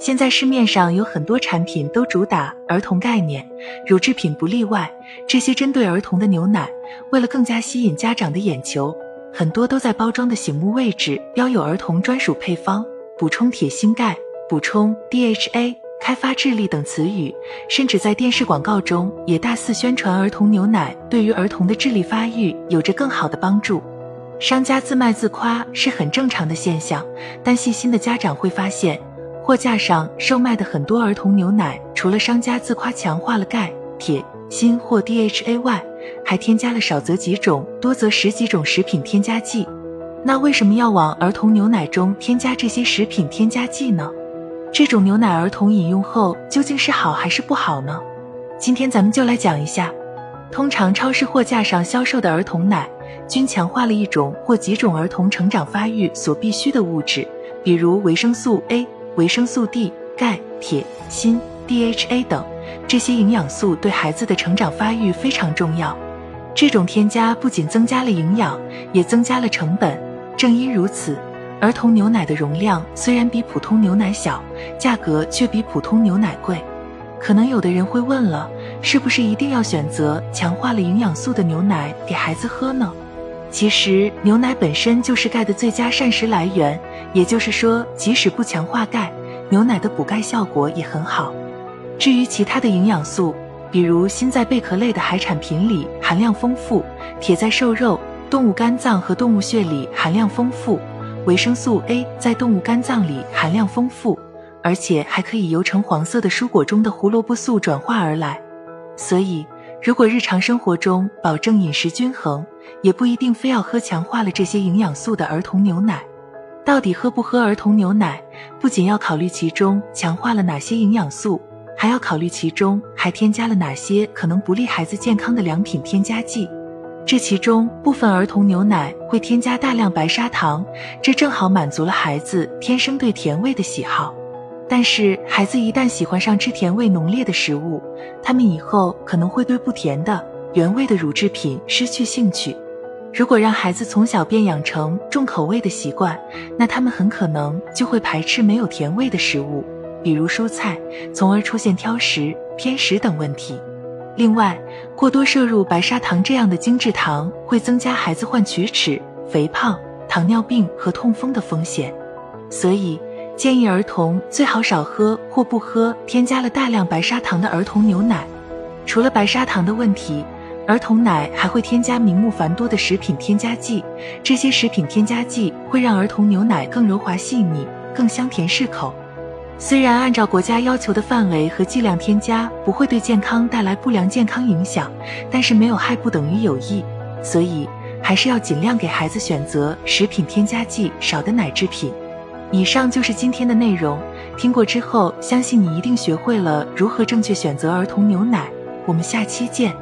现在市面上有很多产品都主打儿童概念，乳制品不例外。这些针对儿童的牛奶，为了更加吸引家长的眼球，很多都在包装的醒目位置标有儿童专属配方，补充铁、锌、钙，补充 DHA，开发智力等词语，甚至在电视广告中也大肆宣传儿童牛奶对于儿童的智力发育有着更好的帮助。商家自卖自夸是很正常的现象，但细心的家长会发现。货架上售卖的很多儿童牛奶，除了商家自夸强化了钙、铁、锌或 DHA 外，还添加了少则几种、多则十几种食品添加剂。那为什么要往儿童牛奶中添加这些食品添加剂呢？这种牛奶儿童饮用后究竟是好还是不好呢？今天咱们就来讲一下。通常超市货架上销售的儿童奶，均强化了一种或几种儿童成长发育所必需的物质，比如维生素 A。维生素 D、钙、铁、锌、DHA 等这些营养素对孩子的成长发育非常重要。这种添加不仅增加了营养，也增加了成本。正因如此，儿童牛奶的容量虽然比普通牛奶小，价格却比普通牛奶贵。可能有的人会问了，是不是一定要选择强化了营养素的牛奶给孩子喝呢？其实，牛奶本身就是钙的最佳膳食来源。也就是说，即使不强化钙，牛奶的补钙效果也很好。至于其他的营养素，比如锌在贝壳类的海产品里含量丰富，铁在瘦肉、动物肝脏和动物血里含量丰富，维生素 A 在动物肝脏里含量丰富，而且还可以由橙黄色的蔬果中的胡萝卜素转化而来。所以，如果日常生活中保证饮食均衡，也不一定非要喝强化了这些营养素的儿童牛奶。到底喝不喝儿童牛奶，不仅要考虑其中强化了哪些营养素，还要考虑其中还添加了哪些可能不利孩子健康的良品添加剂。这其中部分儿童牛奶会添加大量白砂糖，这正好满足了孩子天生对甜味的喜好。但是孩子一旦喜欢上吃甜味浓烈的食物，他们以后可能会对不甜的原味的乳制品失去兴趣。如果让孩子从小便养成重口味的习惯，那他们很可能就会排斥没有甜味的食物，比如蔬菜，从而出现挑食、偏食等问题。另外，过多摄入白砂糖这样的精制糖，会增加孩子患龋齿、肥胖、糖尿病和痛风的风险。所以，建议儿童最好少喝或不喝添加了大量白砂糖的儿童牛奶。除了白砂糖的问题。儿童奶还会添加名目繁多的食品添加剂，这些食品添加剂会让儿童牛奶更柔滑细腻、更香甜适口。虽然按照国家要求的范围和剂量添加不会对健康带来不良健康影响，但是没有害不等于有益，所以还是要尽量给孩子选择食品添加剂少的奶制品。以上就是今天的内容，听过之后，相信你一定学会了如何正确选择儿童牛奶。我们下期见。